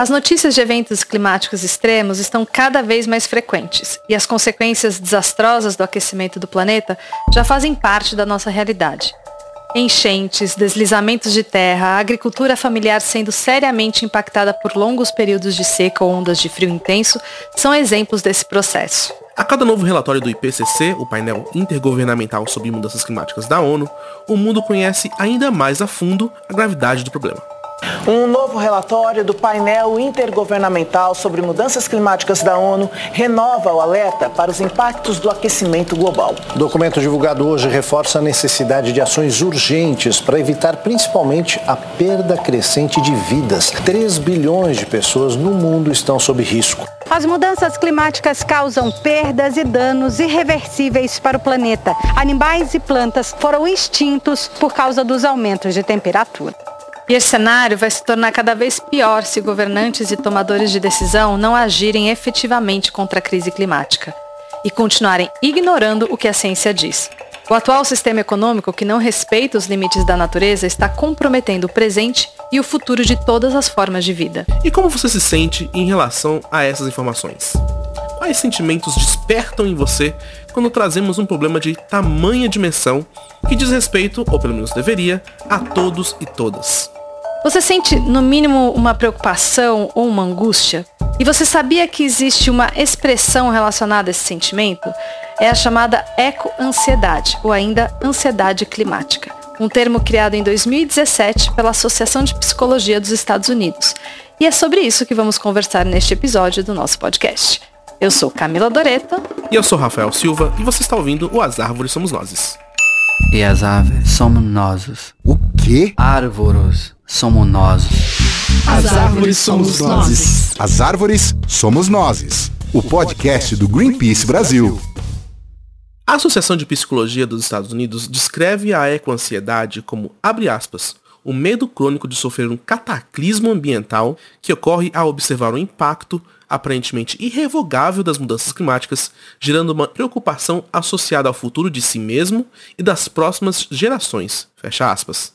As notícias de eventos climáticos extremos estão cada vez mais frequentes e as consequências desastrosas do aquecimento do planeta já fazem parte da nossa realidade. Enchentes, deslizamentos de terra, a agricultura familiar sendo seriamente impactada por longos períodos de seca ou ondas de frio intenso são exemplos desse processo. A cada novo relatório do IPCC, o painel intergovernamental sobre mudanças climáticas da ONU, o mundo conhece ainda mais a fundo a gravidade do problema. Um novo relatório do painel intergovernamental sobre mudanças climáticas da ONU renova o alerta para os impactos do aquecimento global. O documento divulgado hoje reforça a necessidade de ações urgentes para evitar principalmente a perda crescente de vidas. 3 bilhões de pessoas no mundo estão sob risco. As mudanças climáticas causam perdas e danos irreversíveis para o planeta. Animais e plantas foram extintos por causa dos aumentos de temperatura. E esse cenário vai se tornar cada vez pior se governantes e tomadores de decisão não agirem efetivamente contra a crise climática e continuarem ignorando o que a ciência diz. O atual sistema econômico que não respeita os limites da natureza está comprometendo o presente e o futuro de todas as formas de vida. E como você se sente em relação a essas informações? Quais sentimentos despertam em você quando trazemos um problema de tamanha dimensão que diz respeito, ou pelo menos deveria, a todos e todas? Você sente, no mínimo, uma preocupação ou uma angústia? E você sabia que existe uma expressão relacionada a esse sentimento? É a chamada ecoansiedade, ou ainda ansiedade climática. Um termo criado em 2017 pela Associação de Psicologia dos Estados Unidos. E é sobre isso que vamos conversar neste episódio do nosso podcast. Eu sou Camila Doreta. E eu sou Rafael Silva, e você está ouvindo o As Árvores Somos Nós. E as aves somos nós. O quê? Árvores somos nós. As árvores somos nós. As árvores somos nós. O podcast do Greenpeace Brasil. A Associação de Psicologia dos Estados Unidos descreve a ecoansiedade como, abre aspas, o medo crônico de sofrer um cataclismo ambiental que ocorre ao observar o impacto aparentemente irrevogável das mudanças climáticas, gerando uma preocupação associada ao futuro de si mesmo e das próximas gerações. Fecha aspas.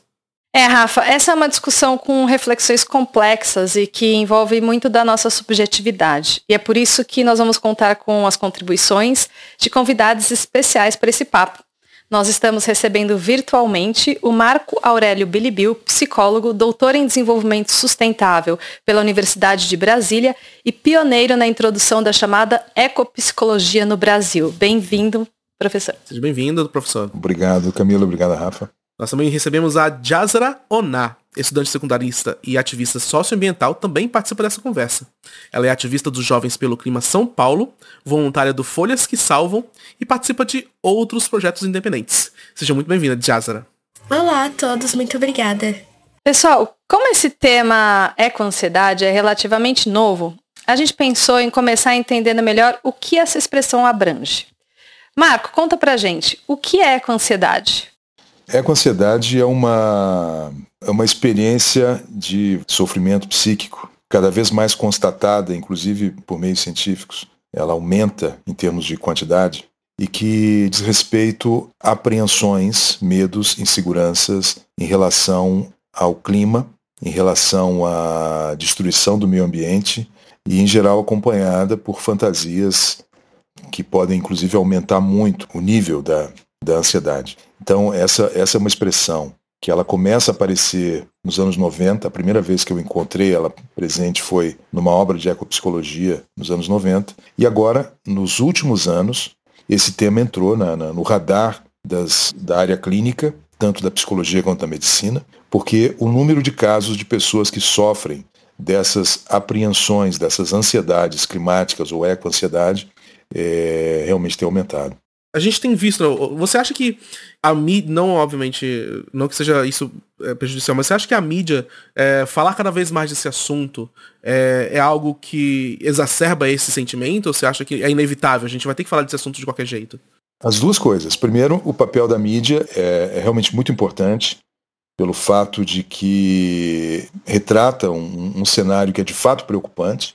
É, Rafa, essa é uma discussão com reflexões complexas e que envolve muito da nossa subjetividade. E é por isso que nós vamos contar com as contribuições de convidados especiais para esse papo. Nós estamos recebendo virtualmente o Marco Aurélio Bilibil, psicólogo, doutor em desenvolvimento sustentável pela Universidade de Brasília e pioneiro na introdução da chamada ecopsicologia no Brasil. Bem-vindo, professor. Seja bem-vindo, professor. Obrigado, Camila. Obrigado, Rafa. Nós também recebemos a Jazara Oná, estudante secundarista e ativista socioambiental, também participa dessa conversa. Ela é ativista dos Jovens pelo Clima São Paulo, voluntária do Folhas que Salvam e participa de outros projetos independentes. Seja muito bem-vinda, Jazara. Olá a todos, muito obrigada. Pessoal, como esse tema eco-ansiedade é relativamente novo, a gente pensou em começar entendendo melhor o que essa expressão abrange. Marco, conta pra gente, o que é eco-ansiedade? Eco-ansiedade é uma, é uma experiência de sofrimento psíquico cada vez mais constatada, inclusive por meios científicos. Ela aumenta em termos de quantidade e que diz respeito a apreensões, medos, inseguranças em relação ao clima, em relação à destruição do meio ambiente e, em geral, acompanhada por fantasias que podem, inclusive, aumentar muito o nível da, da ansiedade. Então, essa, essa é uma expressão que ela começa a aparecer nos anos 90. A primeira vez que eu encontrei ela presente foi numa obra de ecopsicologia nos anos 90. E agora, nos últimos anos, esse tema entrou na, na, no radar das, da área clínica, tanto da psicologia quanto da medicina, porque o número de casos de pessoas que sofrem dessas apreensões, dessas ansiedades climáticas ou ecoansiedade, é, realmente tem aumentado a gente tem visto. Você acha que a mídia, não obviamente, não que seja isso é, prejudicial, mas você acha que a mídia é, falar cada vez mais desse assunto é, é, algo que exacerba esse sentimento? Ou você acha que é inevitável? A gente vai ter que falar desse assunto de qualquer jeito? As duas coisas. Primeiro, o papel da mídia é, é realmente muito importante pelo fato de que retrata um, um cenário que é de fato preocupante.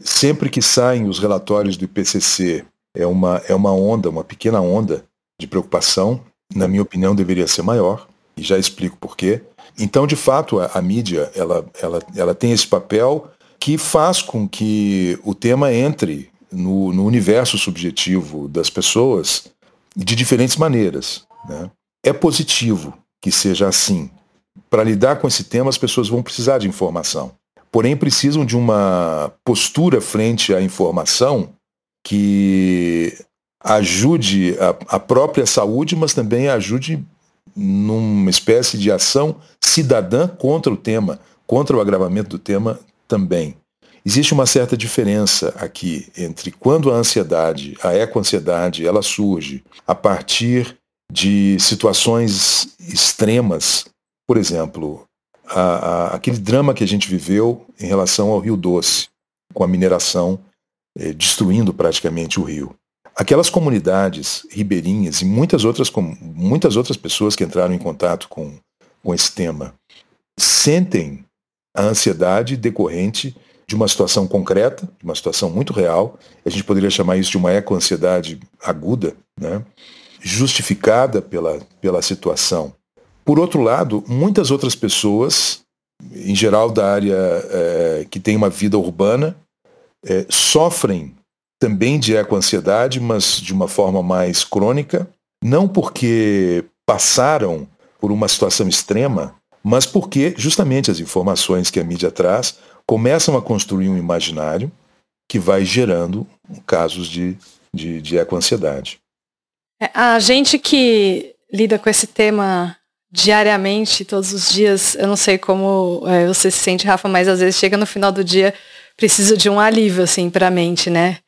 Sempre que saem os relatórios do IPCC é uma, é uma onda, uma pequena onda de preocupação. Na minha opinião, deveria ser maior, e já explico por quê. Então, de fato, a, a mídia ela, ela, ela tem esse papel que faz com que o tema entre no, no universo subjetivo das pessoas de diferentes maneiras. Né? É positivo que seja assim. Para lidar com esse tema, as pessoas vão precisar de informação. Porém, precisam de uma postura frente à informação que ajude a, a própria saúde, mas também ajude numa espécie de ação cidadã contra o tema, contra o agravamento do tema também. Existe uma certa diferença aqui entre quando a ansiedade, a ecoansiedade, ela surge a partir de situações extremas, por exemplo, a, a, aquele drama que a gente viveu em relação ao Rio Doce, com a mineração eh, destruindo praticamente o rio. Aquelas comunidades ribeirinhas e muitas outras, com, muitas outras pessoas que entraram em contato com, com esse tema sentem a ansiedade decorrente de uma situação concreta, de uma situação muito real. A gente poderia chamar isso de uma ecoansiedade aguda, né? justificada pela, pela situação. Por outro lado, muitas outras pessoas, em geral da área é, que tem uma vida urbana, é, sofrem também de ecoansiedade, mas de uma forma mais crônica, não porque passaram por uma situação extrema, mas porque justamente as informações que a mídia traz começam a construir um imaginário que vai gerando casos de, de, de ecoansiedade. É, a gente que lida com esse tema diariamente, todos os dias, eu não sei como é, você se sente, Rafa, mas às vezes chega no final do dia, precisa de um alívio, assim, para a mente, né?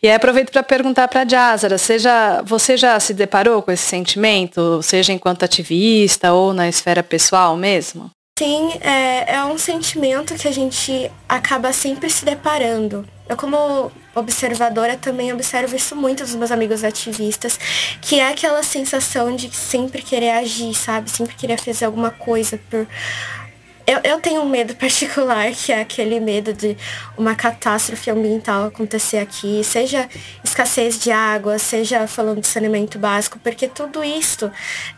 E aí aproveito para perguntar para a Jazara, já, você já se deparou com esse sentimento, seja enquanto ativista ou na esfera pessoal mesmo? Sim, é, é um sentimento que a gente acaba sempre se deparando. Eu, como observadora, também observo isso muito dos meus amigos ativistas, que é aquela sensação de sempre querer agir, sabe? Sempre querer fazer alguma coisa por. Eu, eu tenho um medo particular, que é aquele medo de uma catástrofe ambiental acontecer aqui, seja escassez de água, seja falando de saneamento básico, porque tudo isso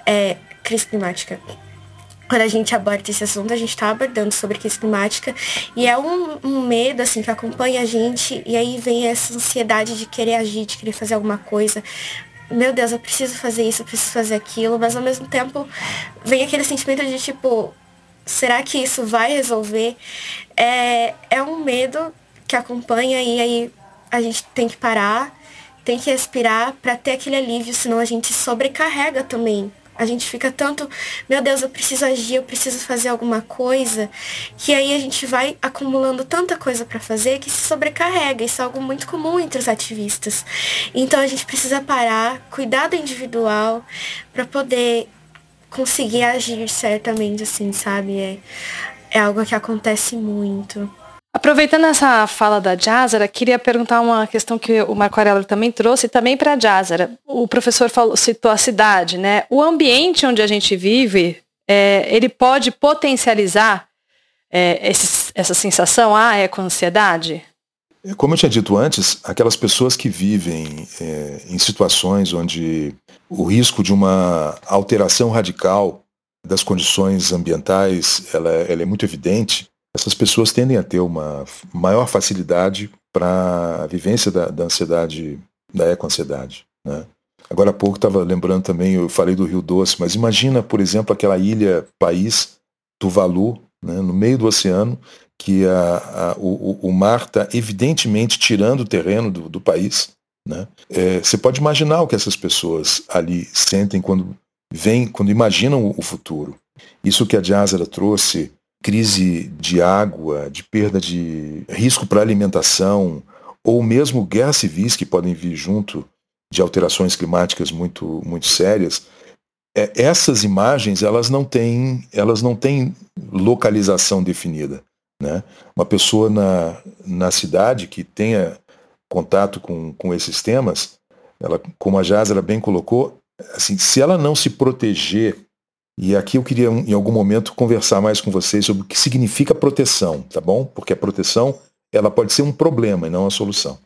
é crise climática quando a gente aborda esse assunto, a gente está abordando sobre crise climática e é um, um, medo assim que acompanha a gente e aí vem essa ansiedade de querer agir, de querer fazer alguma coisa. Meu Deus, eu preciso fazer isso, eu preciso fazer aquilo, mas ao mesmo tempo vem aquele sentimento de tipo, será que isso vai resolver? É, é um medo que acompanha e aí a gente tem que parar, tem que respirar para ter aquele alívio, senão a gente sobrecarrega também a gente fica tanto, meu Deus, eu preciso agir, eu preciso fazer alguma coisa, que aí a gente vai acumulando tanta coisa para fazer que se sobrecarrega. Isso é algo muito comum entre os ativistas. Então a gente precisa parar, cuidar do individual para poder conseguir agir certamente, assim, sabe? É, é algo que acontece muito. Aproveitando essa fala da Jazara, queria perguntar uma questão que o Marco Aurélio também trouxe, também para a Jazara. O professor falou, citou a cidade, né? O ambiente onde a gente vive, é, ele pode potencializar é, esse, essa sensação, ah, é com ansiedade? Como eu tinha dito antes, aquelas pessoas que vivem é, em situações onde o risco de uma alteração radical das condições ambientais ela, ela é muito evidente, essas pessoas tendem a ter uma maior facilidade para a vivência da, da, ansiedade, da ecoansiedade. Né? Agora há pouco estava lembrando também, eu falei do Rio Doce, mas imagina, por exemplo, aquela ilha, país, Tuvalu, né, no meio do oceano, que a, a, o, o, mar está evidentemente tirando o terreno do, do país. Né? É, você pode imaginar o que essas pessoas ali sentem quando vêm, quando imaginam o, o futuro. Isso que a Jazara trouxe crise de água, de perda de risco para alimentação, ou mesmo guerras civis que podem vir junto de alterações climáticas muito, muito sérias, é, essas imagens elas não têm, elas não têm localização definida. Né? Uma pessoa na, na cidade que tenha contato com, com esses temas, ela, como a Jazara bem colocou, assim, se ela não se proteger e aqui eu queria, em algum momento, conversar mais com vocês sobre o que significa proteção, tá bom? Porque a proteção, ela pode ser um problema e não a solução.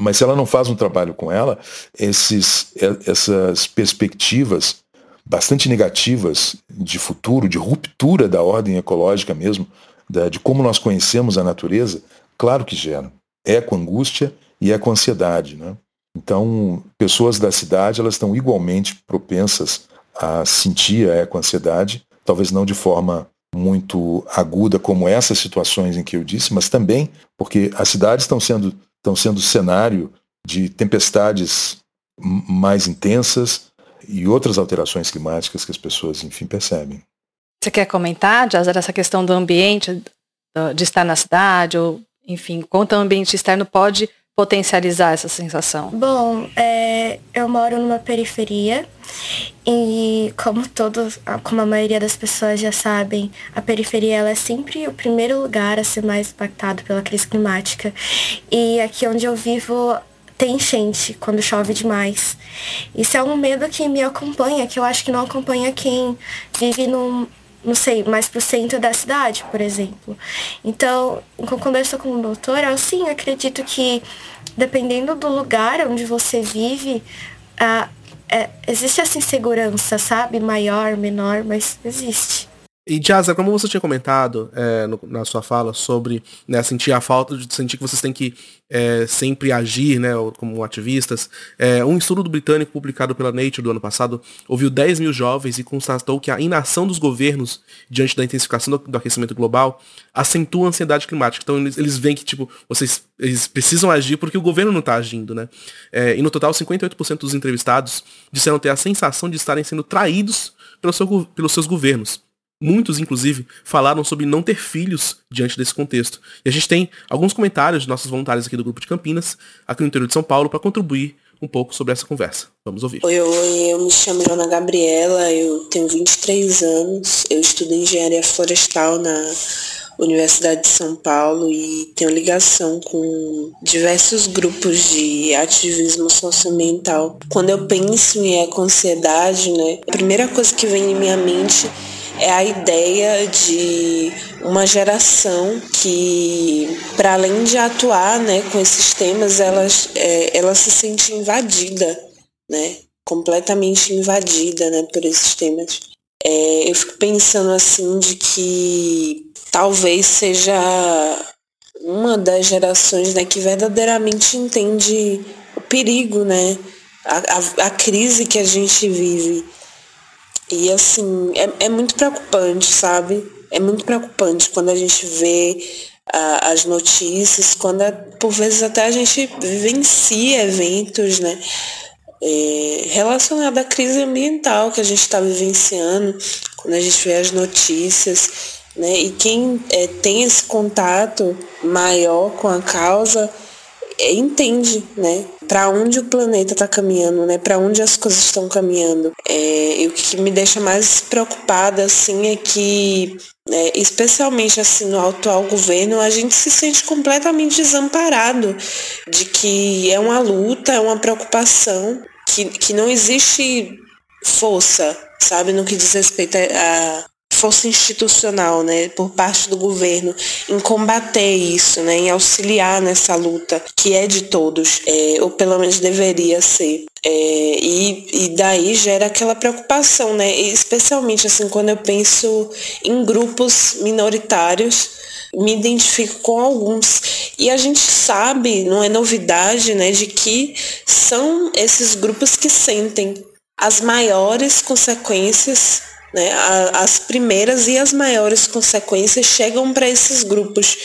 Mas se ela não faz um trabalho com ela, esses, essas perspectivas bastante negativas de futuro, de ruptura da ordem ecológica mesmo, da, de como nós conhecemos a natureza, Claro que gera. É com angústia e é com ansiedade. Né? Então, pessoas da cidade elas estão igualmente propensas a sentir a ecoansiedade, talvez não de forma muito aguda como essas situações em que eu disse, mas também porque as cidades estão sendo, estão sendo cenário de tempestades mais intensas e outras alterações climáticas que as pessoas, enfim, percebem. Você quer comentar, Jazer, essa questão do ambiente, de estar na cidade, ou, enfim, quanto o ambiente externo pode potencializar essa sensação? Bom, é, eu moro numa periferia e como todos, como a maioria das pessoas já sabem, a periferia ela é sempre o primeiro lugar a ser mais impactado pela crise climática. E aqui onde eu vivo tem enchente quando chove demais. Isso é um medo que me acompanha, que eu acho que não acompanha quem vive num, não sei, mais pro centro da cidade, por exemplo. Então, em conversa com o doutor, eu sim acredito que dependendo do lugar onde você vive, ah, é, existe essa insegurança, sabe? Maior, menor, mas existe. E Jaza, como você tinha comentado é, no, na sua fala sobre né, sentir a falta de sentir que vocês têm que é, sempre agir né, como ativistas, é, um estudo do britânico publicado pela Nature do ano passado ouviu 10 mil jovens e constatou que a inação dos governos diante da intensificação do, do aquecimento global acentua a ansiedade climática. Então eles, eles veem que tipo vocês eles precisam agir porque o governo não está agindo, né? É, e no total 58% dos entrevistados disseram ter a sensação de estarem sendo traídos pelo seu, pelos seus governos. Muitos, inclusive, falaram sobre não ter filhos diante desse contexto. E a gente tem alguns comentários de nossos voluntários aqui do grupo de Campinas, aqui no interior de São Paulo, para contribuir um pouco sobre essa conversa. Vamos ouvir. Oi, oi, eu me chamo Joana Gabriela, eu tenho 23 anos, eu estudo engenharia florestal na Universidade de São Paulo e tenho ligação com diversos grupos de ativismo socioambiental. Quando eu penso em eco-ansiedade, né, a primeira coisa que vem em minha mente é a ideia de uma geração que, para além de atuar né, com esses temas, elas, é, ela se sente invadida, né, completamente invadida né, por esses temas. É, eu fico pensando assim de que talvez seja uma das gerações né, que verdadeiramente entende o perigo, né, a, a, a crise que a gente vive e assim, é, é muito preocupante, sabe? É muito preocupante quando a gente vê as notícias, quando é, por vezes até a gente vivencia eventos, né? É, relacionado à crise ambiental que a gente está vivenciando, quando a gente vê as notícias, né? E quem é, tem esse contato maior com a causa é, entende, né, para onde o planeta está caminhando, né, para onde as coisas estão caminhando. É, e o que me deixa mais preocupada, assim, é que, né, especialmente assim no atual governo, a gente se sente completamente desamparado de que é uma luta, é uma preocupação, que, que não existe força, sabe, no que diz respeito a, força institucional, né, por parte do governo em combater isso, né, em auxiliar nessa luta que é de todos, é, ou pelo menos deveria ser. É, e, e daí gera aquela preocupação, né, especialmente assim quando eu penso em grupos minoritários me identifico com alguns. E a gente sabe, não é novidade, né, de que são esses grupos que sentem as maiores consequências né? As primeiras e as maiores consequências chegam para esses grupos.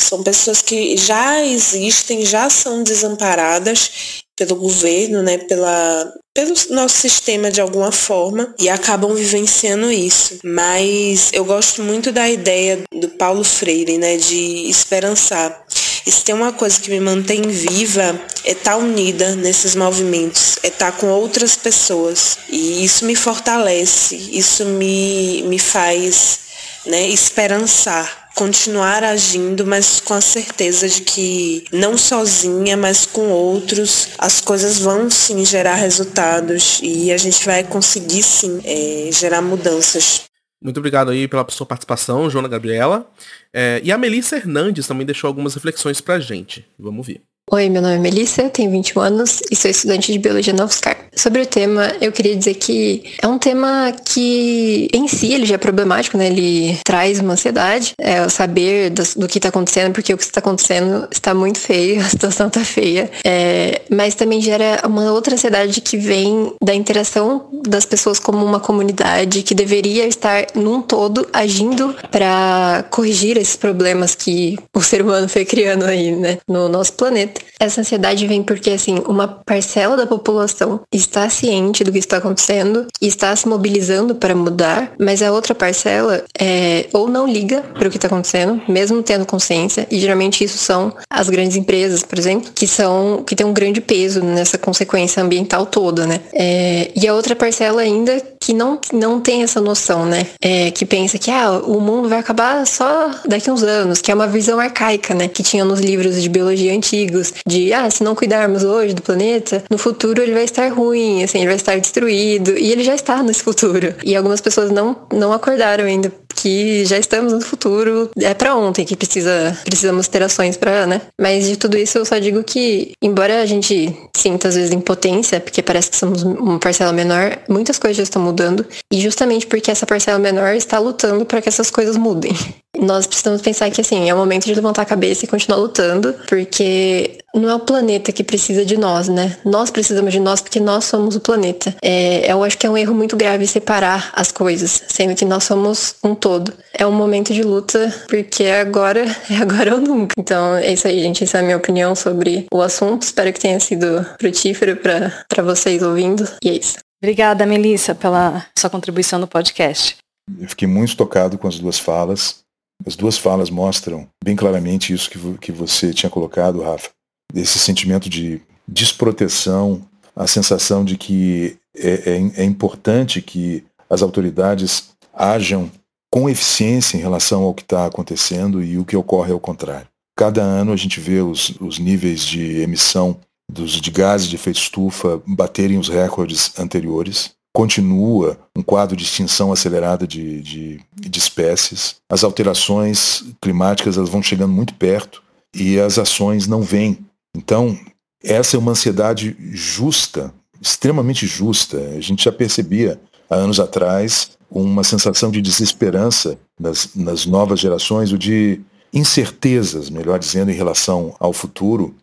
São pessoas que já existem, já são desamparadas pelo governo, né, pela, pelo nosso sistema de alguma forma e acabam vivenciando isso. Mas eu gosto muito da ideia do Paulo Freire, né, de esperançar. E se tem uma coisa que me mantém viva é estar tá unida nesses movimentos, é estar tá com outras pessoas. E isso me fortalece, isso me, me faz né, esperançar, continuar agindo, mas com a certeza de que não sozinha, mas com outros, as coisas vão sim gerar resultados e a gente vai conseguir sim é, gerar mudanças. Muito obrigado aí pela sua participação, Joana Gabriela. É, e a Melissa Hernandes também deixou algumas reflexões pra gente. Vamos ver. Oi, meu nome é Melissa, tenho 21 anos e sou estudante de Biologia na UFSCar. Sobre o tema, eu queria dizer que é um tema que, em si, ele já é problemático, né? Ele traz uma ansiedade, é o saber do, do que está acontecendo, porque o que está acontecendo está muito feio, a situação está feia. É, mas também gera uma outra ansiedade que vem da interação das pessoas como uma comunidade que deveria estar num todo agindo para corrigir esses problemas que o ser humano foi criando aí, né, no nosso planeta. Essa ansiedade vem porque, assim, uma parcela da população está ciente do que está acontecendo e está se mobilizando para mudar, mas a outra parcela é, ou não liga para o que está acontecendo, mesmo tendo consciência, e geralmente isso são as grandes empresas, por exemplo, que são que têm um grande peso nessa consequência ambiental toda, né? É, e a outra parcela ainda que não, não tem essa noção, né? É, que pensa que ah, o mundo vai acabar só daqui uns anos, que é uma visão arcaica, né? Que tinha nos livros de biologia antigos de, ah, se não cuidarmos hoje do planeta, no futuro ele vai estar ruim, assim, ele vai estar destruído, e ele já está nesse futuro. E algumas pessoas não, não acordaram ainda que já estamos no futuro, é para ontem que precisa precisamos ter ações para, né? Mas de tudo isso eu só digo que, embora a gente sinta às vezes impotência, porque parece que somos uma parcela menor, muitas coisas já estão mudando e justamente porque essa parcela menor está lutando para que essas coisas mudem. Nós precisamos pensar que assim, é o momento de levantar a cabeça e continuar lutando, porque não é o planeta que precisa de nós, né? Nós precisamos de nós porque nós somos o planeta. É, eu acho que é um erro muito grave separar as coisas, sendo que nós somos um todo. É um momento de luta porque agora é agora ou nunca. Então é isso aí, gente. Essa é a minha opinião sobre o assunto. Espero que tenha sido frutífero para vocês ouvindo. E é isso. Obrigada, Melissa, pela sua contribuição no podcast. Eu fiquei muito tocado com as duas falas. As duas falas mostram bem claramente isso que, que você tinha colocado, Rafa esse sentimento de desproteção, a sensação de que é, é, é importante que as autoridades hajam com eficiência em relação ao que está acontecendo e o que ocorre ao contrário. Cada ano a gente vê os, os níveis de emissão dos, de gases de efeito estufa baterem os recordes anteriores. Continua um quadro de extinção acelerada de, de, de espécies. As alterações climáticas elas vão chegando muito perto e as ações não vêm então, essa é uma ansiedade justa, extremamente justa. A gente já percebia há anos atrás uma sensação de desesperança nas, nas novas gerações, ou de incertezas, melhor dizendo, em relação ao futuro.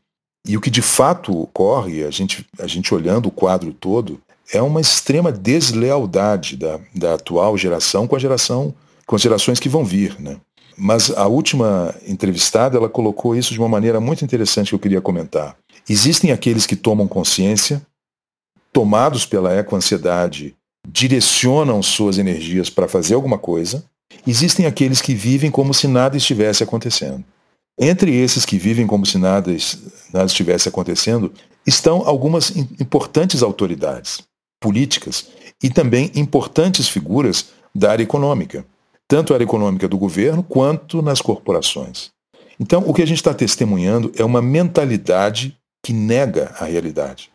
E o que de fato ocorre, a gente, a gente olhando o quadro todo, é uma extrema deslealdade da, da atual geração com a geração, com as gerações que vão vir, né? Mas a última entrevistada, ela colocou isso de uma maneira muito interessante que eu queria comentar. Existem aqueles que tomam consciência, tomados pela ecoansiedade, direcionam suas energias para fazer alguma coisa. Existem aqueles que vivem como se nada estivesse acontecendo. Entre esses que vivem como se nada, nada estivesse acontecendo, estão algumas importantes autoridades políticas e também importantes figuras da área econômica tanto a área econômica do governo quanto nas corporações. Então, o que a gente está testemunhando é uma mentalidade que nega a realidade.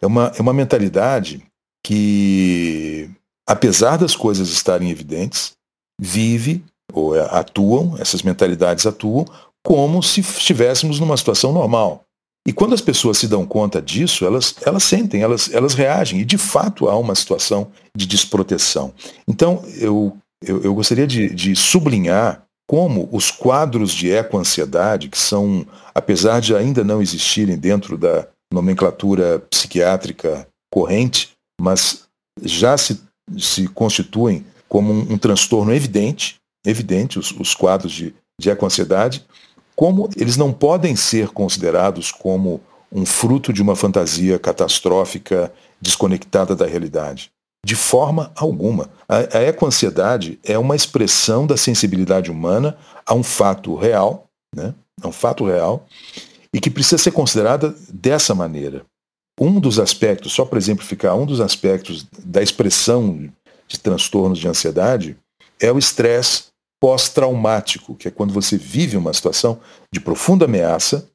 É uma, é uma mentalidade que, apesar das coisas estarem evidentes, vive ou é, atuam, essas mentalidades atuam, como se estivéssemos numa situação normal. E quando as pessoas se dão conta disso, elas, elas sentem, elas, elas reagem, e de fato há uma situação de desproteção. Então, eu eu, eu gostaria de, de sublinhar como os quadros de ecoansiedade, que são, apesar de ainda não existirem dentro da nomenclatura psiquiátrica corrente, mas já se, se constituem como um, um transtorno evidente, evidente, os, os quadros de, de ecoansiedade, como eles não podem ser considerados como um fruto de uma fantasia catastrófica desconectada da realidade. De forma alguma. A, a ecoansiedade é uma expressão da sensibilidade humana a um fato real, né? a um fato real, e que precisa ser considerada dessa maneira. Um dos aspectos, só para exemplificar, um dos aspectos da expressão de transtornos de ansiedade é o estresse pós-traumático, que é quando você vive uma situação de profunda ameaça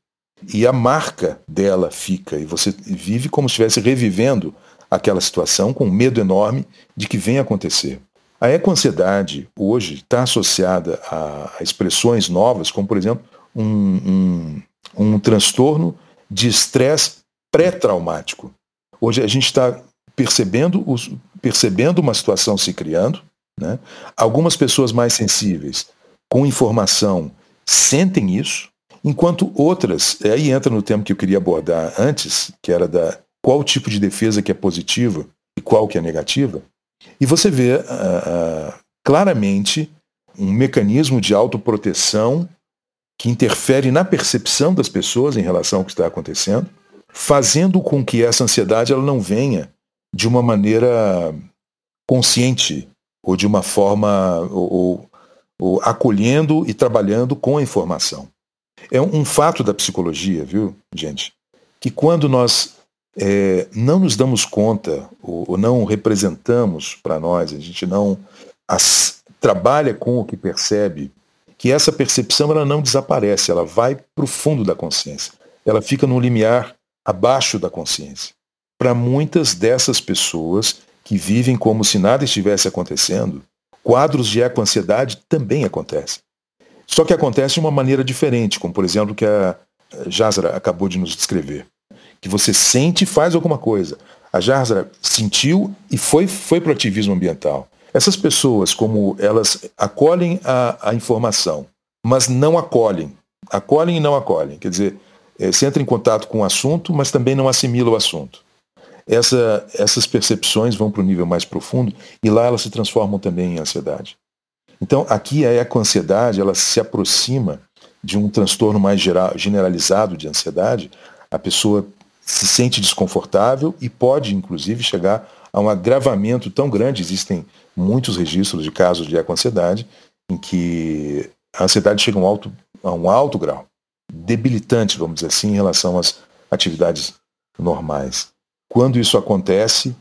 e a marca dela fica, e você vive como se estivesse revivendo aquela situação com medo enorme de que venha acontecer. A ecoansiedade hoje está associada a, expressões novas, como por exemplo um, um, um transtorno de estresse pré-traumático. Hoje a gente está percebendo, percebendo uma situação se criando, né? algumas pessoas mais sensíveis com informação sentem isso, enquanto outras, aí entra no tema que eu queria abordar antes, que era da qual tipo de defesa que é positiva e qual que é negativa, e você vê uh, uh, claramente um mecanismo de autoproteção que interfere na percepção das pessoas em relação ao que está acontecendo, fazendo com que essa ansiedade ela não venha de uma maneira consciente ou de uma forma ou, ou, acolhendo e trabalhando com a informação. É um, um fato da psicologia, viu, gente, que quando nós é, não nos damos conta ou, ou não representamos para nós, a gente não as, trabalha com o que percebe, que essa percepção ela não desaparece, ela vai para o fundo da consciência. Ela fica no limiar abaixo da consciência. Para muitas dessas pessoas que vivem como se nada estivesse acontecendo, quadros de eco-ansiedade também acontecem. Só que acontece de uma maneira diferente, como por exemplo que a Jazra acabou de nos descrever. Que você sente e faz alguma coisa. A Jazra sentiu e foi, foi para o ativismo ambiental. Essas pessoas, como elas acolhem a, a informação, mas não acolhem, acolhem e não acolhem, quer dizer, é, você entra em contato com o assunto, mas também não assimila o assunto. Essa, essas percepções vão para o nível mais profundo e lá elas se transformam também em ansiedade. Então, aqui a ecoansiedade, ela se aproxima de um transtorno mais geral, generalizado de ansiedade. A pessoa se sente desconfortável e pode, inclusive, chegar a um agravamento tão grande. Existem muitos registros de casos de ecoansiedade em que a ansiedade chega a um alto, a um alto grau, debilitante, vamos dizer assim, em relação às atividades normais. Quando isso acontece,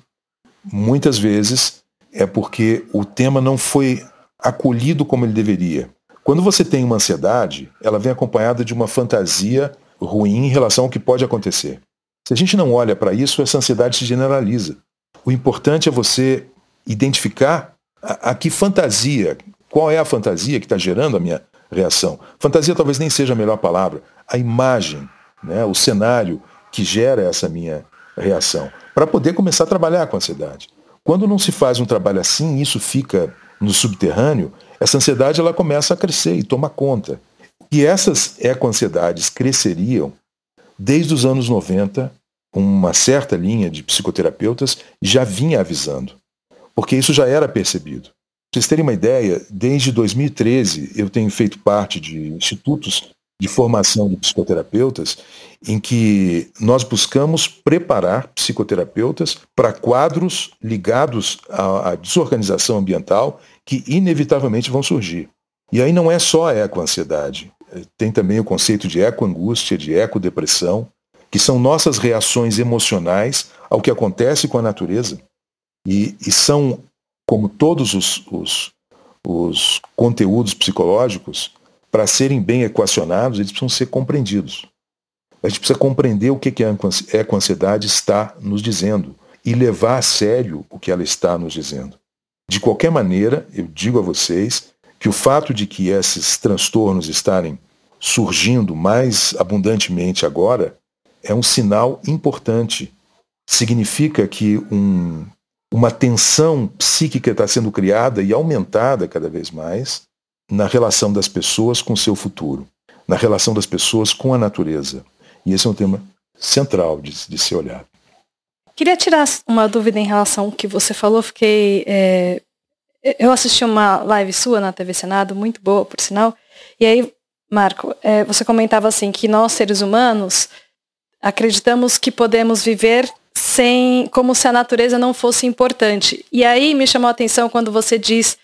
muitas vezes é porque o tema não foi acolhido como ele deveria. Quando você tem uma ansiedade, ela vem acompanhada de uma fantasia ruim em relação ao que pode acontecer. Se a gente não olha para isso, essa ansiedade se generaliza. O importante é você identificar a, a que fantasia, qual é a fantasia que está gerando a minha reação. Fantasia talvez nem seja a melhor palavra. A imagem, né, o cenário que gera essa minha reação. Para poder começar a trabalhar com a ansiedade. Quando não se faz um trabalho assim, isso fica no subterrâneo, essa ansiedade ela começa a crescer e toma conta. E essas ecoansiedades cresceriam desde os anos 90, uma certa linha de psicoterapeutas já vinha avisando porque isso já era percebido. Para vocês terem uma ideia, desde 2013 eu tenho feito parte de institutos de formação de psicoterapeutas em que nós buscamos preparar psicoterapeutas para quadros ligados à, à desorganização ambiental que inevitavelmente vão surgir. E aí não é só a ecoansiedade, tem também o conceito de ecoangústia, de ecodepressão, que são nossas reações emocionais ao que acontece com a natureza. E, e são, como todos os, os, os conteúdos psicológicos, para serem bem equacionados, eles precisam ser compreendidos. A gente precisa compreender o que, que a ecoansiedade está nos dizendo e levar a sério o que ela está nos dizendo. De qualquer maneira, eu digo a vocês que o fato de que esses transtornos estarem surgindo mais abundantemente agora é um sinal importante. Significa que um uma tensão psíquica está sendo criada e aumentada cada vez mais na relação das pessoas com o seu futuro, na relação das pessoas com a natureza. E esse é um tema central de, de ser olhado. Queria tirar uma dúvida em relação ao que você falou. Fiquei. É, eu assisti uma live sua na TV Senado, muito boa, por sinal. E aí, Marco, é, você comentava assim que nós, seres humanos, acreditamos que podemos viver sem como se a natureza não fosse importante. E aí me chamou a atenção quando você diz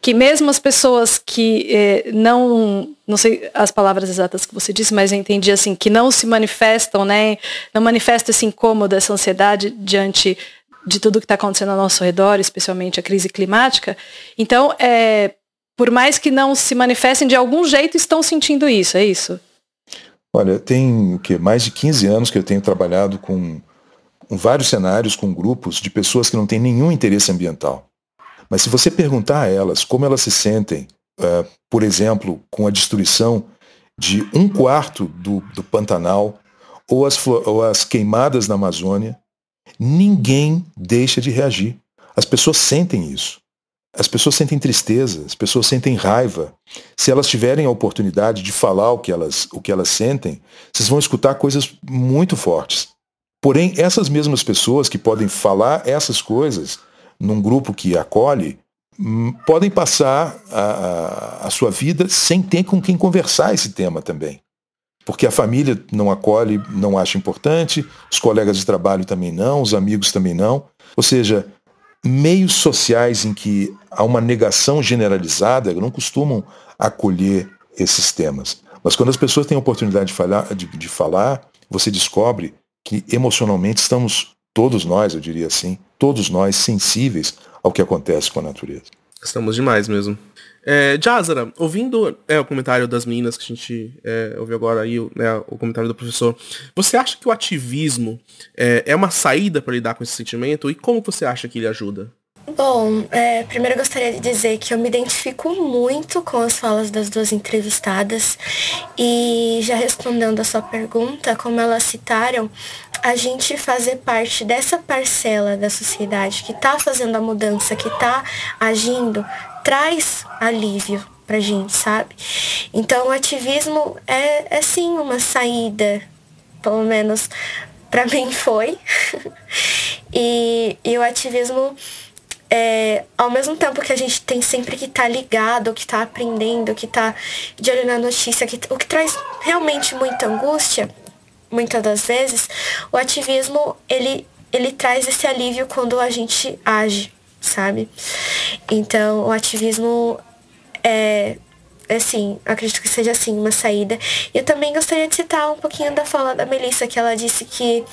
que mesmo as pessoas que eh, não, não sei as palavras exatas que você disse, mas eu entendi assim, que não se manifestam, né, não manifestam esse incômodo, essa ansiedade diante de tudo que está acontecendo ao nosso redor, especialmente a crise climática. Então, é, por mais que não se manifestem, de algum jeito estão sentindo isso, é isso? Olha, tem o que mais de 15 anos que eu tenho trabalhado com vários cenários com grupos de pessoas que não têm nenhum interesse ambiental. Mas se você perguntar a elas como elas se sentem, uh, por exemplo, com a destruição de um quarto do, do Pantanal, ou as, ou as queimadas na Amazônia, ninguém deixa de reagir. As pessoas sentem isso. As pessoas sentem tristeza, as pessoas sentem raiva. Se elas tiverem a oportunidade de falar o que elas, o que elas sentem, vocês vão escutar coisas muito fortes. Porém, essas mesmas pessoas que podem falar essas coisas num grupo que acolhe, hum, podem passar a, a, a sua vida sem ter com quem conversar esse tema também. Porque a família não acolhe, não acha importante, os colegas de trabalho também não, os amigos também não. Ou seja, meios sociais em que há uma negação generalizada não costumam acolher esses temas. Mas quando as pessoas têm a oportunidade de falar, de, de falar, você descobre que emocionalmente estamos, todos nós, eu diria assim, todos nós sensíveis ao que acontece com a natureza. Estamos demais mesmo. É, Jazara, ouvindo é, o comentário das meninas que a gente é, ouviu agora aí, né, o comentário do professor, você acha que o ativismo é, é uma saída para lidar com esse sentimento e como você acha que ele ajuda? Bom, é, primeiro eu gostaria de dizer que eu me identifico muito com as falas das duas entrevistadas e já respondendo a sua pergunta, como elas citaram, a gente fazer parte dessa parcela da sociedade que está fazendo a mudança, que está agindo, traz alívio pra gente, sabe? Então o ativismo é, é sim uma saída, pelo menos para mim foi. e, e o ativismo é, ao mesmo tempo que a gente tem sempre que estar tá ligado, que está aprendendo, que está de olho na notícia, que, o que traz realmente muita angústia, muitas das vezes, o ativismo ele, ele traz esse alívio quando a gente age, sabe? Então o ativismo é, é assim, acredito que seja assim, uma saída. Eu também gostaria de citar um pouquinho da fala da Melissa, que ela disse que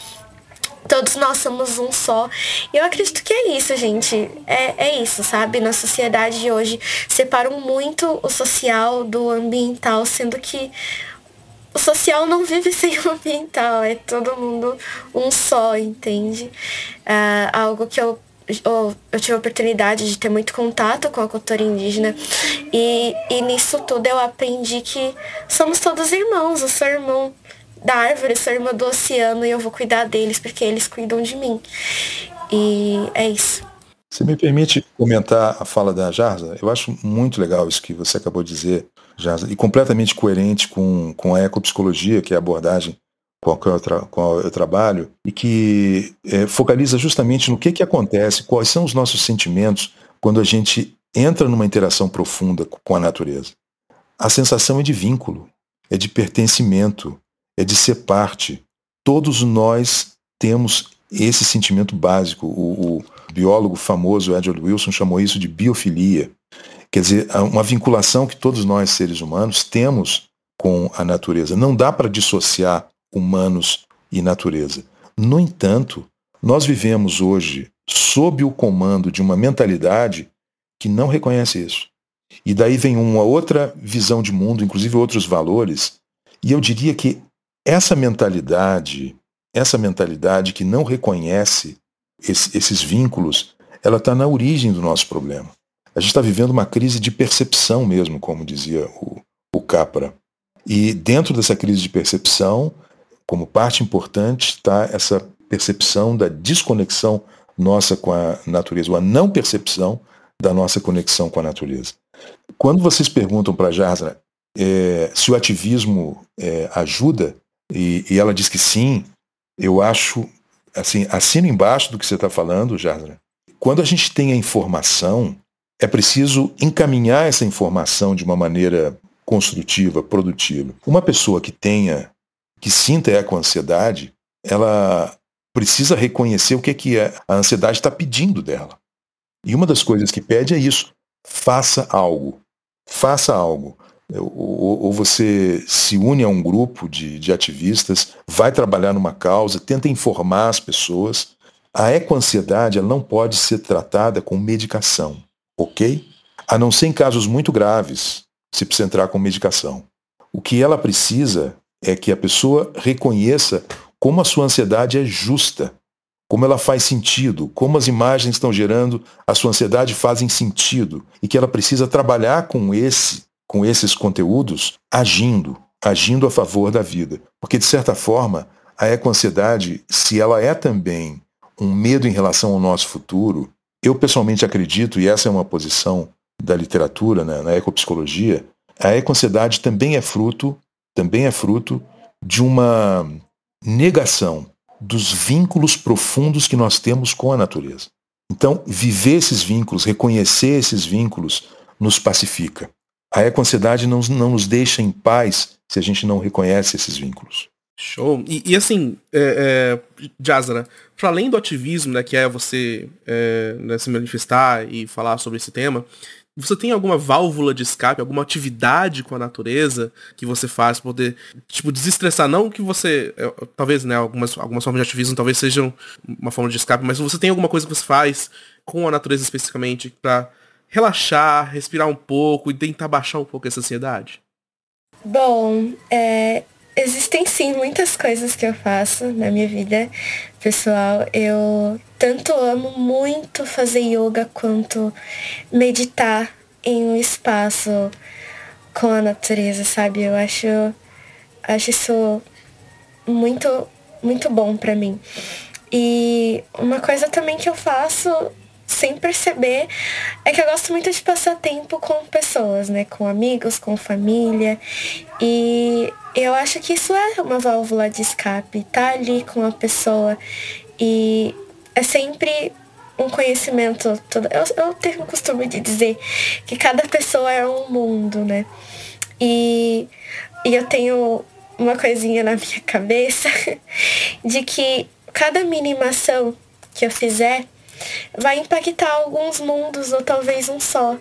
todos nós somos um só. E eu acredito que é isso, gente. É, é isso, sabe? Na sociedade de hoje separam muito o social do ambiental, sendo que o social não vive sem o ambiental, é todo mundo um só, entende? Uh, algo que eu, eu, eu tive a oportunidade de ter muito contato com a cultura indígena e, e nisso tudo eu aprendi que somos todos irmãos, eu sou irmão da árvore, sou irmã do oceano e eu vou cuidar deles porque eles cuidam de mim. E é isso. Você me permite comentar a fala da Jarza? Eu acho muito legal isso que você acabou de dizer, Jarza, e completamente coerente com, com a ecopsicologia, que é a abordagem com a qual eu, tra com eu trabalho, e que é, focaliza justamente no que, que acontece, quais são os nossos sentimentos quando a gente entra numa interação profunda com a natureza. A sensação é de vínculo, é de pertencimento, é de ser parte. Todos nós temos esse sentimento básico. O, o biólogo famoso Edward Wilson chamou isso de biofilia. Quer dizer, uma vinculação que todos nós, seres humanos, temos com a natureza. Não dá para dissociar humanos e natureza. No entanto, nós vivemos hoje sob o comando de uma mentalidade que não reconhece isso. E daí vem uma outra visão de mundo, inclusive outros valores. E eu diria que essa mentalidade, essa mentalidade que não reconhece esse, esses vínculos, ela está na origem do nosso problema. A gente está vivendo uma crise de percepção mesmo, como dizia o, o Capra. E dentro dessa crise de percepção, como parte importante, está essa percepção da desconexão nossa com a natureza, ou a não percepção da nossa conexão com a natureza. Quando vocês perguntam para a é, se o ativismo é, ajuda, e, e ela diz que sim, eu acho, assim, assina embaixo do que você está falando, Jardra. Quando a gente tem a informação, é preciso encaminhar essa informação de uma maneira construtiva, produtiva. Uma pessoa que tenha, que sinta eco-ansiedade, ela precisa reconhecer o que é que a ansiedade está pedindo dela. E uma das coisas que pede é isso: faça algo. Faça algo ou, ou, você se une a um grupo de, de ativistas, vai trabalhar numa causa, tenta informar as pessoas. A ecoansiedade ela não pode ser tratada com medicação, ok? A não ser em casos muito graves, se precisa entrar com medicação. O que ela precisa é que a pessoa reconheça como a sua ansiedade é justa, como ela faz sentido, como as imagens estão gerando a sua ansiedade fazem sentido e que ela precisa trabalhar com esse com esses conteúdos agindo, agindo a favor da vida. Porque, de certa forma, a ecoansiedade, se ela é também um medo em relação ao nosso futuro, eu pessoalmente acredito, e essa é uma posição da literatura, né, na ecopsicologia, a ecoansiedade também é fruto, também é fruto de uma negação dos vínculos profundos que nós temos com a natureza. Então, viver esses vínculos, reconhecer esses vínculos, nos pacifica. A ecoansiedade não, não nos deixa em paz se a gente não reconhece esses vínculos. Show. E, e assim, é, é, Jazara, para além do ativismo, né, que é você é, né, se manifestar e falar sobre esse tema, você tem alguma válvula de escape, alguma atividade com a natureza que você faz para poder, tipo, desestressar? Não que você, é, talvez, né, algumas, algumas formas de ativismo talvez sejam uma forma de escape, mas você tem alguma coisa que você faz com a natureza especificamente para relaxar, respirar um pouco e tentar baixar um pouco essa ansiedade? Bom, é, existem sim muitas coisas que eu faço na minha vida pessoal. Eu tanto amo muito fazer yoga quanto meditar em um espaço com a natureza, sabe? Eu acho, acho isso muito, muito bom para mim. E uma coisa também que eu faço sem perceber é que eu gosto muito de passar tempo com pessoas, né? Com amigos, com família. E eu acho que isso é uma válvula de escape, tá ali com a pessoa. E é sempre um conhecimento todo. Eu, eu tenho o costume de dizer que cada pessoa é um mundo, né? E, e eu tenho uma coisinha na minha cabeça de que cada minimação que eu fizer vai impactar alguns mundos ou talvez um só.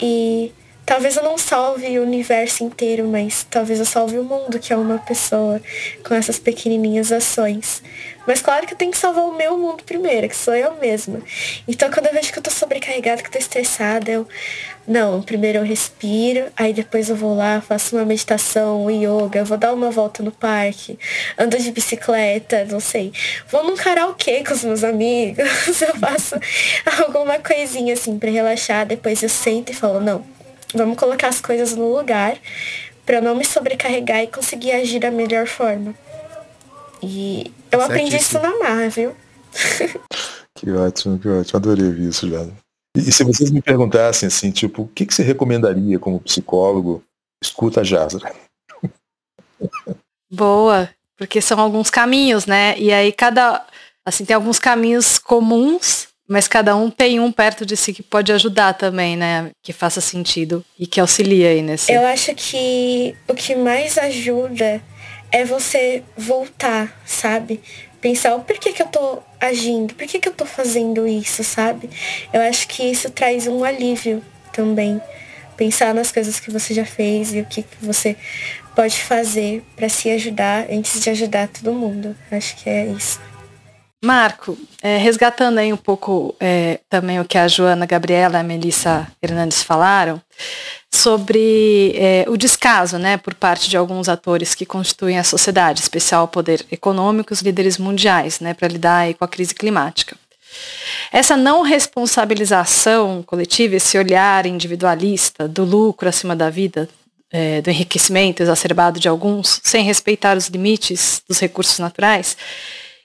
E talvez eu não salve o universo inteiro, mas talvez eu salve o mundo, que é uma pessoa, com essas pequenininhas ações. Mas claro que eu tenho que salvar o meu mundo primeiro, que sou eu mesma. Então quando eu vejo que eu tô sobrecarregada, que eu tô estressada, eu. Não, primeiro eu respiro, aí depois eu vou lá, faço uma meditação, um yoga, vou dar uma volta no parque, ando de bicicleta, não sei. Vou num karaokê com os meus amigos, eu faço alguma coisinha assim para relaxar, depois eu sento e falo, não, vamos colocar as coisas no lugar para não me sobrecarregar e conseguir agir da melhor forma. E eu aprendi isso na mar, viu? que ótimo, que ótimo. Adorei ouvir isso, já. E, se vocês me perguntassem assim, tipo, o que, que você recomendaria como psicólogo? Escuta a Jazra. Boa, porque são alguns caminhos, né? E aí cada, assim, tem alguns caminhos comuns, mas cada um tem um perto de si que pode ajudar também, né? Que faça sentido e que auxilia aí nesse. Eu acho que o que mais ajuda é você voltar, sabe? Pensar o porquê que eu tô agindo, por que, que eu tô fazendo isso, sabe? Eu acho que isso traz um alívio também. Pensar nas coisas que você já fez e o que, que você pode fazer para se ajudar antes de ajudar todo mundo. Acho que é isso. Marco, é, resgatando aí um pouco é, também o que a Joana Gabriela e a Melissa Hernandes falaram, sobre é, o descaso né, por parte de alguns atores que constituem a sociedade, especial o poder econômico e os líderes mundiais, né, para lidar com a crise climática. Essa não responsabilização coletiva, esse olhar individualista do lucro acima da vida, é, do enriquecimento exacerbado de alguns, sem respeitar os limites dos recursos naturais,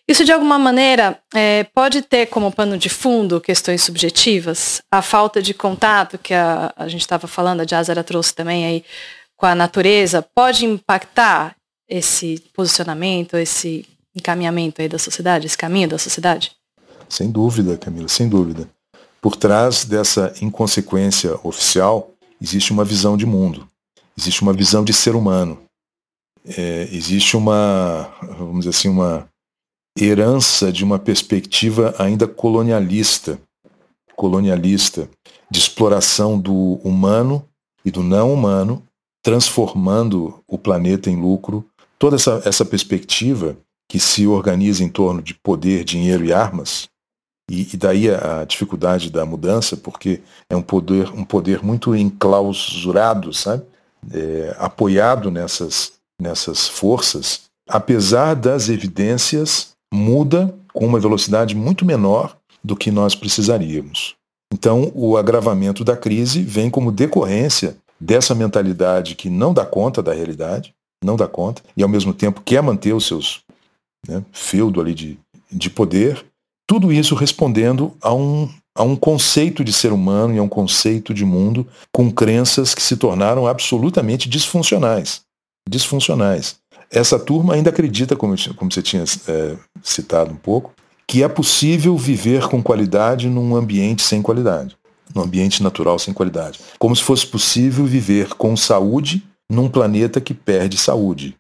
isso, de alguma maneira, é, pode ter como pano de fundo questões subjetivas, a falta de contato que a, a gente estava falando, a Jazara trouxe também aí com a natureza, pode impactar esse posicionamento, esse encaminhamento aí da sociedade, esse caminho da sociedade? Sem dúvida, Camila, sem dúvida. Por trás dessa inconsequência oficial, existe uma visão de mundo, existe uma visão de ser humano, é, existe uma, vamos dizer assim, uma herança de uma perspectiva ainda colonialista, colonialista, de exploração do humano e do não humano, transformando o planeta em lucro. Toda essa, essa perspectiva que se organiza em torno de poder, dinheiro e armas, e, e daí a, a dificuldade da mudança, porque é um poder, um poder muito enclausurado, sabe? É, apoiado nessas, nessas forças, apesar das evidências muda com uma velocidade muito menor do que nós precisaríamos. Então, o agravamento da crise vem como decorrência dessa mentalidade que não dá conta da realidade, não dá conta, e ao mesmo tempo quer manter os seus né, feudo ali de, de poder, tudo isso respondendo a um, a um conceito de ser humano e a um conceito de mundo com crenças que se tornaram absolutamente disfuncionais. Disfuncionais. Essa turma ainda acredita, como, como você tinha é, citado um pouco, que é possível viver com qualidade num ambiente sem qualidade, num ambiente natural sem qualidade. Como se fosse possível viver com saúde num planeta que perde saúde.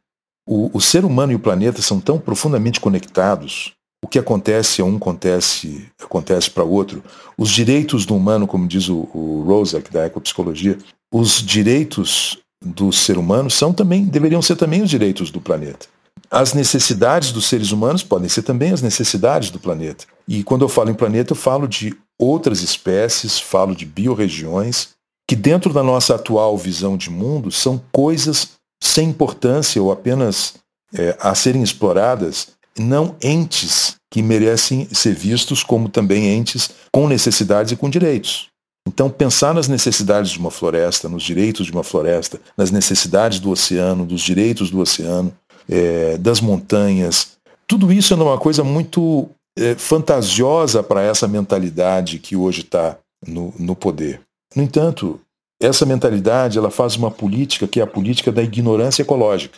O, o ser humano e o planeta são tão profundamente conectados. O que acontece a um acontece, acontece para outro. Os direitos do humano, como diz o, o Rosak da ecopsicologia, os direitos do ser humano são também deveriam ser também os direitos do planeta. As necessidades dos seres humanos podem ser também as necessidades do planeta. E quando eu falo em planeta, eu falo de outras espécies, falo de biorregiões, que dentro da nossa atual visão de mundo são coisas sem importância ou apenas é, a serem exploradas, não entes que merecem ser vistos como também entes com necessidades e com direitos. Então, pensar nas necessidades de uma floresta, nos direitos de uma floresta, nas necessidades do oceano, dos direitos do oceano, é, das montanhas, tudo isso é uma coisa muito é, fantasiosa para essa mentalidade que hoje está no, no poder. No entanto, essa mentalidade ela faz uma política que é a política da ignorância ecológica.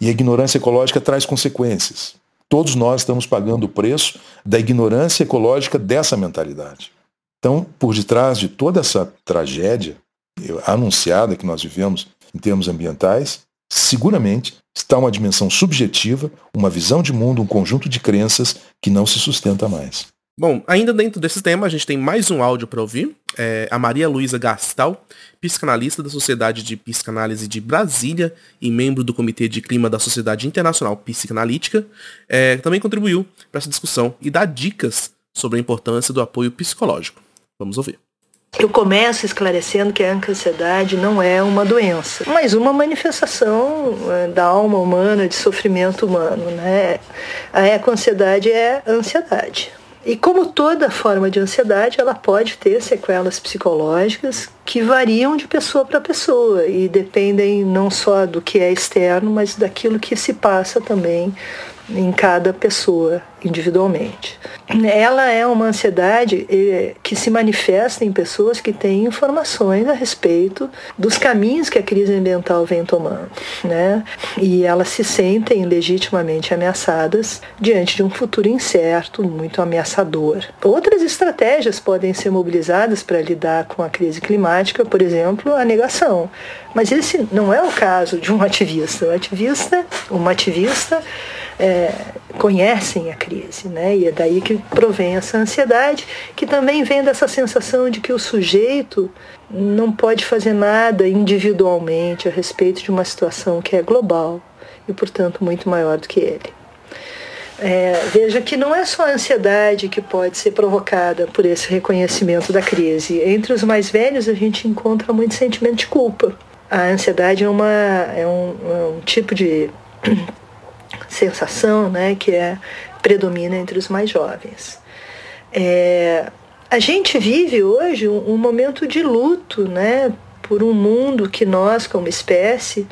E a ignorância ecológica traz consequências. Todos nós estamos pagando o preço da ignorância ecológica dessa mentalidade. Então, por detrás de toda essa tragédia anunciada que nós vivemos em termos ambientais, seguramente está uma dimensão subjetiva, uma visão de mundo, um conjunto de crenças que não se sustenta mais. Bom, ainda dentro desse tema, a gente tem mais um áudio para ouvir. É a Maria Luísa Gastal, psicanalista da Sociedade de Psicanálise de Brasília e membro do Comitê de Clima da Sociedade Internacional Psicanalítica, é, também contribuiu para essa discussão e dá dicas sobre a importância do apoio psicológico. Vamos ouvir. Eu começo esclarecendo que a ansiedade não é uma doença, mas uma manifestação é, da alma humana, de sofrimento humano. Né? A eco-ansiedade é ansiedade. E como toda forma de ansiedade, ela pode ter sequelas psicológicas que variam de pessoa para pessoa e dependem não só do que é externo, mas daquilo que se passa também em cada pessoa individualmente. Ela é uma ansiedade eh, que se manifesta em pessoas que têm informações a respeito dos caminhos que a crise ambiental vem tomando, né? E elas se sentem legitimamente ameaçadas diante de um futuro incerto, muito ameaçador. Outras estratégias podem ser mobilizadas para lidar com a crise climática, por exemplo, a negação. Mas esse não é o caso de um ativista. O ativista, uma ativista é, conhecem a crise, né? E é daí que provém essa ansiedade, que também vem dessa sensação de que o sujeito não pode fazer nada individualmente a respeito de uma situação que é global e, portanto, muito maior do que ele. É, veja que não é só a ansiedade que pode ser provocada por esse reconhecimento da crise. Entre os mais velhos, a gente encontra muito sentimento de culpa. A ansiedade é, uma, é um, é um tipo de sensação né, que é, predomina entre os mais jovens. É, a gente vive hoje um, um, momento de luto né, por um mundo que nós, como espécie,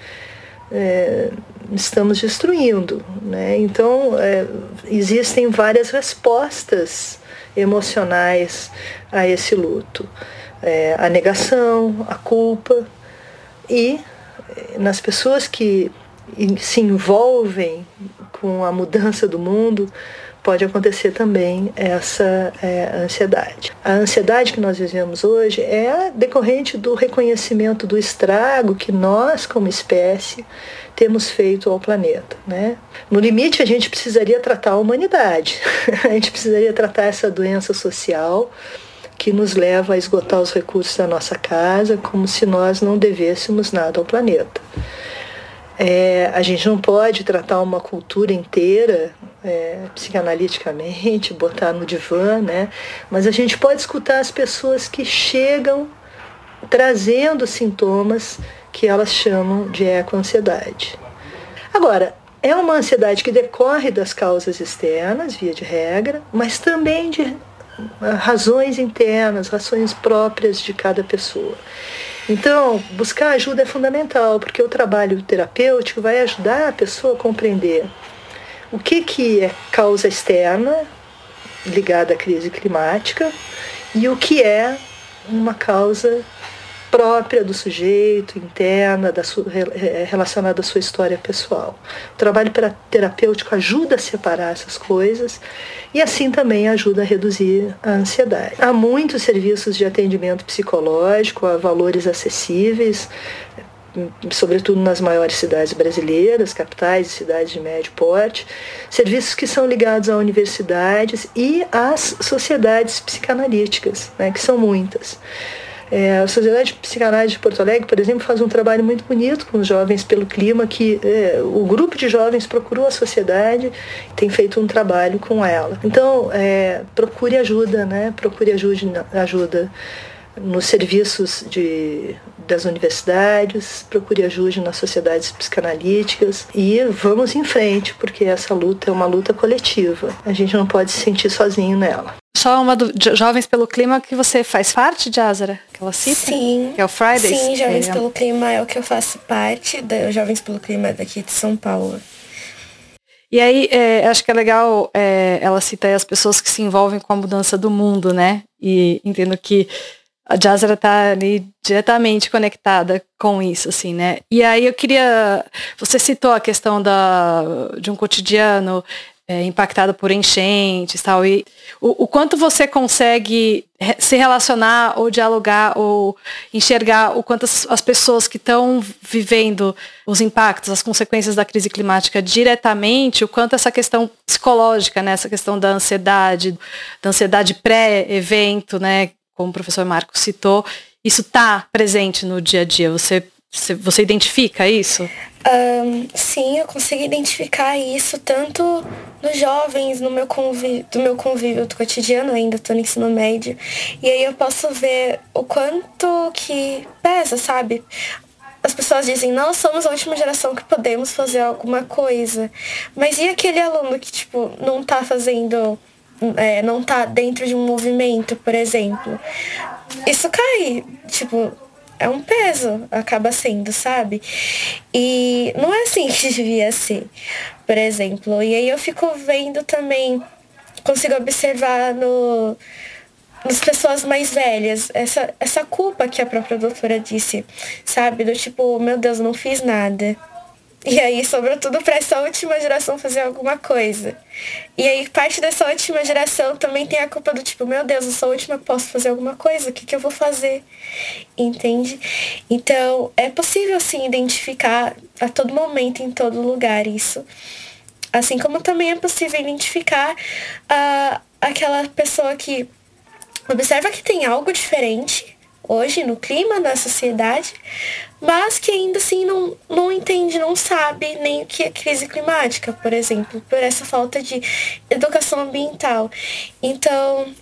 é, estamos destruindo. Né? Então, é, existem várias respostas emocionais a esse luto. É, a negação, a culpa e é, nas pessoas que se envolvem com a mudança do mundo, pode acontecer também essa é, ansiedade. A ansiedade que nós vivemos hoje é decorrente do reconhecimento do estrago que nós, como espécie, temos feito ao planeta. Né? No limite, a gente precisaria tratar a humanidade, a gente precisaria tratar essa doença social que nos leva a esgotar os recursos da nossa casa, como se nós não devêssemos nada ao planeta. É, a gente não pode tratar uma cultura inteira é, psicanaliticamente, botar no divã, né? mas a gente pode escutar as pessoas que chegam trazendo sintomas que elas chamam de ecoansiedade. Agora, é uma ansiedade que decorre das causas externas, via de regra, mas também de razões internas, razões próprias de cada pessoa. Então, buscar ajuda é fundamental, porque o trabalho terapêutico vai ajudar a pessoa a compreender o que, que é causa externa ligada à crise climática e o que é uma causa própria do sujeito, interna, da sua, relacionada à sua história pessoal. O trabalho terapêutico ajuda a separar essas coisas e assim também ajuda a reduzir a ansiedade. Há muitos serviços de atendimento psicológico a valores acessíveis, sobretudo nas maiores cidades brasileiras, capitais e cidades de médio porte, serviços que são ligados a universidades e às sociedades psicanalíticas, né, que são muitas. É, a Sociedade de Psicanálise de Porto Alegre, por exemplo, faz um trabalho muito bonito com os jovens pelo clima, que é, o grupo de jovens procurou a sociedade e tem feito um trabalho com ela. Então, é, procure ajuda, né? Procure ajuda, ajuda nos serviços de, das universidades, procure ajuda nas sociedades psicanalíticas e vamos em frente, porque essa luta é uma luta coletiva. A gente não pode se sentir sozinho nela. Só uma do Jovens pelo Clima que você faz parte de Azara, que ela cita? Sim. Que é o Fridays? Sim, Jovens é. pelo Clima é o que eu faço parte, da Jovens pelo Clima daqui de São Paulo. E aí, é, acho que é legal, é, ela cita aí as pessoas que se envolvem com a mudança do mundo, né? E entendo que a Jazra está ali diretamente conectada com isso, assim, né? E aí eu queria. Você citou a questão da, de um cotidiano é, impactado por enchentes tal, e o, o, quanto você consegue se relacionar ou dialogar ou enxergar o quanto as, as pessoas que estão vivendo os impactos, as consequências da crise climática diretamente, o quanto essa questão psicológica, né, essa questão da ansiedade, da ansiedade pré-evento, né, como o professor Marco citou, isso está presente no dia a dia? Você, você, identifica isso? Um, sim, eu consigo identificar isso tanto nos jovens, no meu convívio, do meu convívio do cotidiano, ainda estou no ensino médio. E aí eu posso ver o quanto que pesa, sabe? As pessoas dizem, nós somos a última geração que podemos fazer alguma coisa. Mas e aquele aluno que, tipo, não está fazendo é, não tá dentro de um movimento, por exemplo, isso cai, tipo, é um peso, acaba sendo, sabe? E não é assim que devia ser, por exemplo. E aí eu fico vendo também, consigo observar no, nas pessoas mais velhas, essa, essa culpa que a própria doutora disse, sabe? Do tipo, meu Deus, não fiz nada. E aí, sobretudo para essa última geração fazer alguma coisa. E aí, parte dessa última geração também tem a culpa do tipo, meu Deus, eu sou a última que posso fazer alguma coisa, o que, que eu vou fazer? Entende? Então, é possível, sim, identificar a todo momento, em todo lugar, isso. Assim como também é possível identificar uh, aquela pessoa que observa que tem algo diferente hoje no clima da sociedade, mas que ainda assim não, não entende, não sabe nem o que é crise climática, por exemplo, por essa falta de educação ambiental. Então,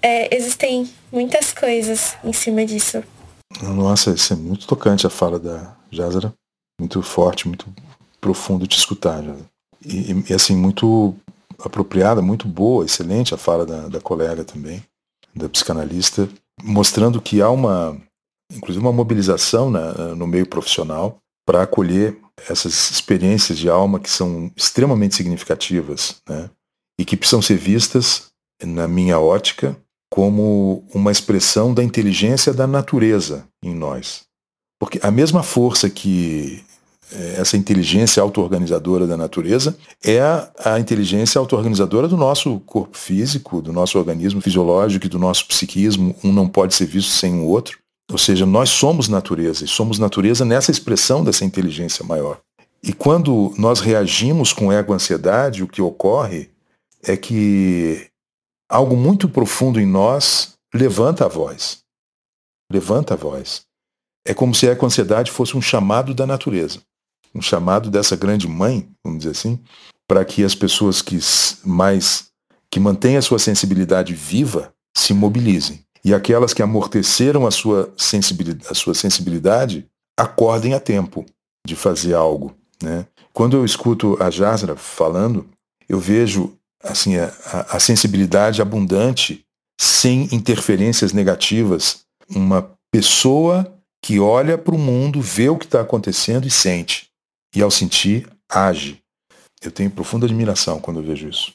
é, existem muitas coisas em cima disso. Nossa, isso é muito tocante a fala da Jazara, muito forte, muito profundo de escutar, E, e, assim, muito apropriada, muito boa, excelente a fala da, da colega também, da psicanalista, mostrando que há uma inclusive uma mobilização né, no meio profissional para acolher essas experiências de alma que são extremamente significativas né, e que precisam ser vistas, na minha ótica, como uma expressão da inteligência da natureza em nós. Porque a mesma força que essa inteligência auto-organizadora da natureza é a, inteligência auto-organizadora do nosso corpo físico, do nosso organismo fisiológico e do nosso psiquismo. Um não pode ser visto sem o outro. Ou seja, nós somos natureza e somos natureza nessa expressão dessa inteligência maior. E quando nós reagimos com ego-ansiedade, o que ocorre é que algo muito profundo em nós levanta a voz. Levanta a voz. É como se a ego-ansiedade fosse um chamado da natureza, um chamado dessa grande mãe, vamos dizer assim, para que as pessoas que mais que mantêm a sua sensibilidade viva se mobilizem e aquelas que amorteceram a sua sensibilidade, a sua sensibilidade acordem a tempo de fazer algo. Né? Quando eu escuto a Jasra falando, eu vejo assim a, a sensibilidade abundante, sem interferências negativas. Uma pessoa que olha para o mundo, vê o que está acontecendo e sente. E ao sentir, age. Eu tenho profunda admiração quando eu vejo isso.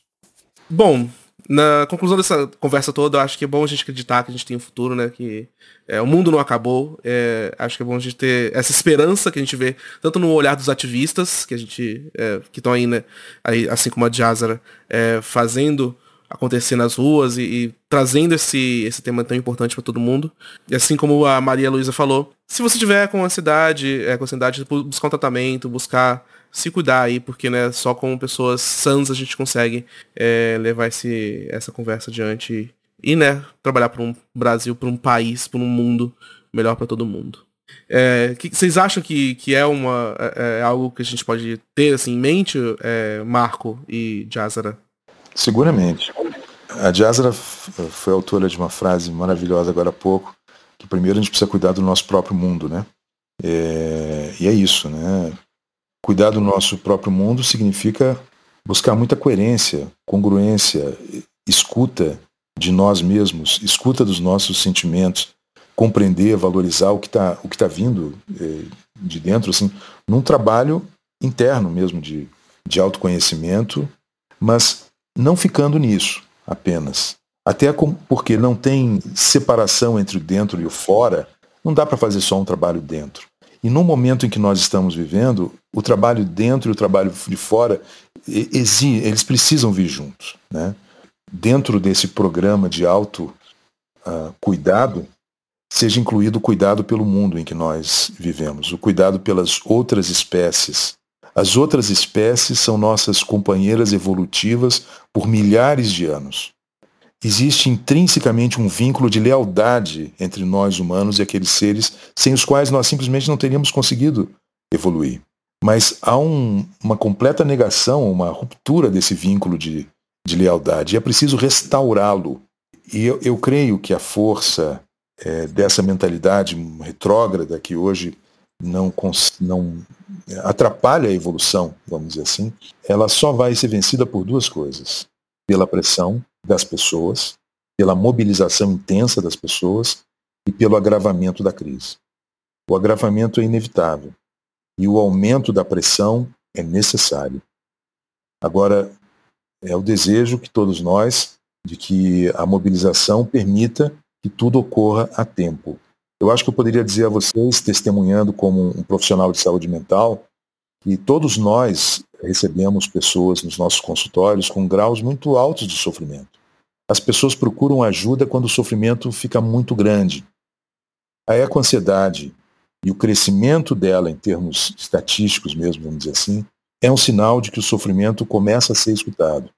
Bom, na conclusão dessa conversa toda, eu acho que é bom a gente acreditar que a gente tem um futuro, né? Que é, o mundo não acabou. É, acho que é bom a gente ter essa esperança que a gente vê, tanto no olhar dos ativistas, que a gente. É, que estão aí, né? Aí, assim como a Jazara, é, fazendo acontecer nas ruas e, e, trazendo esse, esse tema tão importante para todo mundo. E assim como a Maria Luísa falou, se você tiver com ansiedade, é, com ansiedade, buscar um tratamento, buscar se cuidar aí, porque né, só com pessoas sãs a gente consegue é, levar esse, essa conversa adiante e né, trabalhar para um Brasil, para um país, para um mundo melhor para todo mundo. É, que, vocês acham que, que é, uma, é, é, algo que a gente pode ter assim, em mente, é, Marco e Jazara? Seguramente. A Jazara foi autora de uma frase maravilhosa agora há pouco, que primeiro a gente precisa cuidar do nosso próprio mundo, né? É, e é isso, né? Cuidar do nosso próprio mundo significa buscar muita coerência, congruência, escuta de nós mesmos, escuta dos nossos sentimentos, compreender, valorizar o que está o que tá vindo eh, de dentro, assim, num trabalho interno mesmo de, de autoconhecimento, mas não ficando nisso apenas. Até porque não tem separação entre o dentro e o fora, não dá para fazer só um trabalho dentro. E no momento em que nós estamos vivendo, o trabalho dentro e o trabalho de fora, eles precisam vir juntos. Né? Dentro desse programa de auto uh, cuidado, seja incluído o cuidado pelo mundo em que nós vivemos, o cuidado pelas outras espécies. As outras espécies são nossas companheiras evolutivas por milhares de anos existe intrinsecamente um vínculo de lealdade entre nós humanos e aqueles seres sem os quais nós simplesmente não teríamos conseguido evoluir. Mas há um, uma completa negação, uma ruptura desse vínculo de, de lealdade. E é preciso restaurá-lo. E eu, eu, creio que a força é, dessa mentalidade retrógrada que hoje não, não atrapalha a evolução, vamos dizer assim, ela só vai ser vencida por duas coisas: pela pressão das pessoas, pela mobilização intensa das pessoas e pelo agravamento da crise. O agravamento é inevitável e o aumento da pressão é necessário. Agora, é o desejo que todos nós de que a mobilização permita que tudo ocorra a tempo. Eu acho que eu poderia dizer a vocês, testemunhando como um profissional de saúde mental, que todos nós recebemos pessoas nos nossos consultórios com graus muito altos de sofrimento. As pessoas procuram ajuda quando o sofrimento fica muito grande. A ecoansiedade e o crescimento dela em termos estatísticos mesmo, vamos dizer assim, é um sinal de que o sofrimento começa a ser escutado.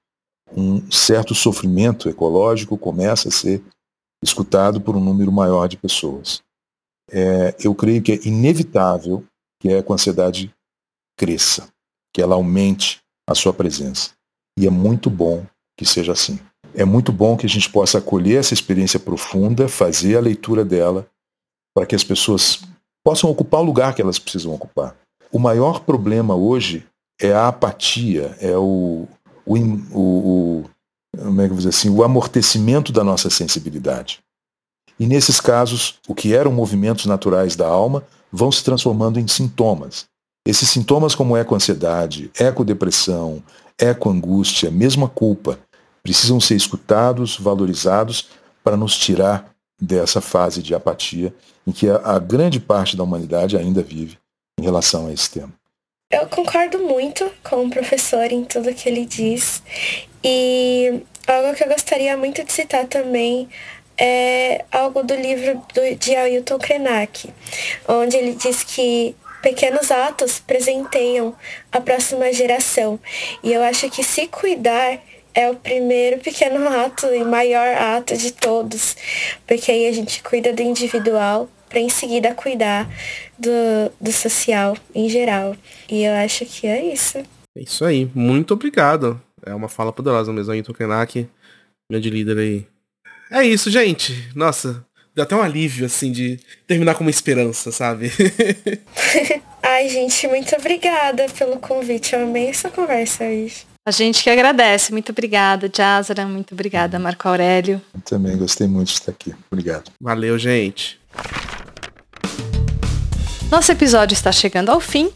Um certo sofrimento ecológico começa a ser escutado por um número maior de pessoas. É, eu creio que é inevitável que a ecoansiedade cresça, que ela aumente a sua presença. E é muito bom que seja assim. É muito bom que a gente possa acolher essa experiência profunda, fazer a leitura dela, para que as pessoas possam ocupar o lugar que elas precisam ocupar. O maior problema hoje é a apatia, é o, o, o, o como é que eu vou dizer assim, o amortecimento da nossa sensibilidade. E nesses casos, o que eram movimentos naturais da alma vão se transformando em sintomas. Esses sintomas como eco-ansiedade, eco-depressão, eco-angústia, mesmo a culpa, precisam ser escutados, valorizados, para nos tirar dessa fase de apatia em que a, a grande parte da humanidade ainda vive em relação a esse tema. Eu concordo muito com o professor em tudo que ele diz. E algo que eu gostaria muito de citar também é algo do livro do, de Ailton Krenak, onde ele diz que pequenos atos presenteiam a próxima geração. E eu acho que se cuidar é o primeiro pequeno ato e maior ato de todos, porque aí a gente cuida do individual para em seguida cuidar do, do social em geral. E eu acho que é isso. É isso aí. Muito obrigado. É uma fala poderosa mesmo, Ayrton Krenak, grande líder aí. É isso, gente. Nossa, deu até um alívio, assim, de terminar com uma esperança, sabe? Ai, gente, muito obrigada pelo convite. Eu amei essa conversa hoje. A gente que agradece. Muito obrigada, Jazara. Muito obrigada, Marco Aurélio. Eu também gostei muito de estar aqui. Obrigado. Valeu, gente. Nosso episódio está chegando ao fim.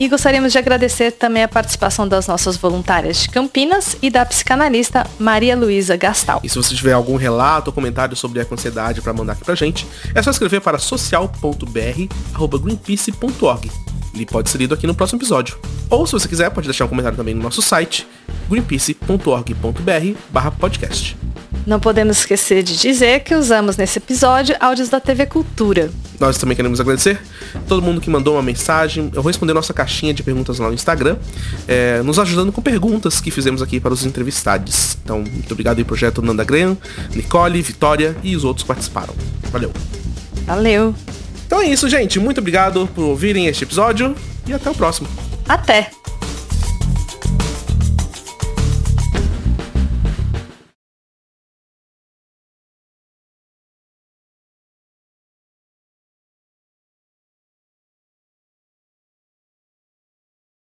E gostaríamos de agradecer também a participação das nossas voluntárias de Campinas e da psicanalista Maria Luísa Gastal. E se você tiver algum relato ou comentário sobre a ansiedade para mandar aqui pra gente, é só escrever para social.br@greenpeace.org. Ele pode ser lido aqui no próximo episódio. Ou se você quiser, pode deixar um comentário também no nosso site greenpeace.org.br/podcast. Não podemos esquecer de dizer que usamos nesse episódio áudios da TV Cultura. Nós também queremos agradecer todo mundo que mandou uma mensagem. Eu vou responder nossa caixinha de perguntas lá no Instagram, é, nos ajudando com perguntas que fizemos aqui para os entrevistados. Então, muito obrigado aí, projeto Nanda Graham, Nicole, Vitória e os outros que participaram. Valeu. Valeu. Então é isso, gente. Muito obrigado por ouvirem este episódio e até o próximo. Até!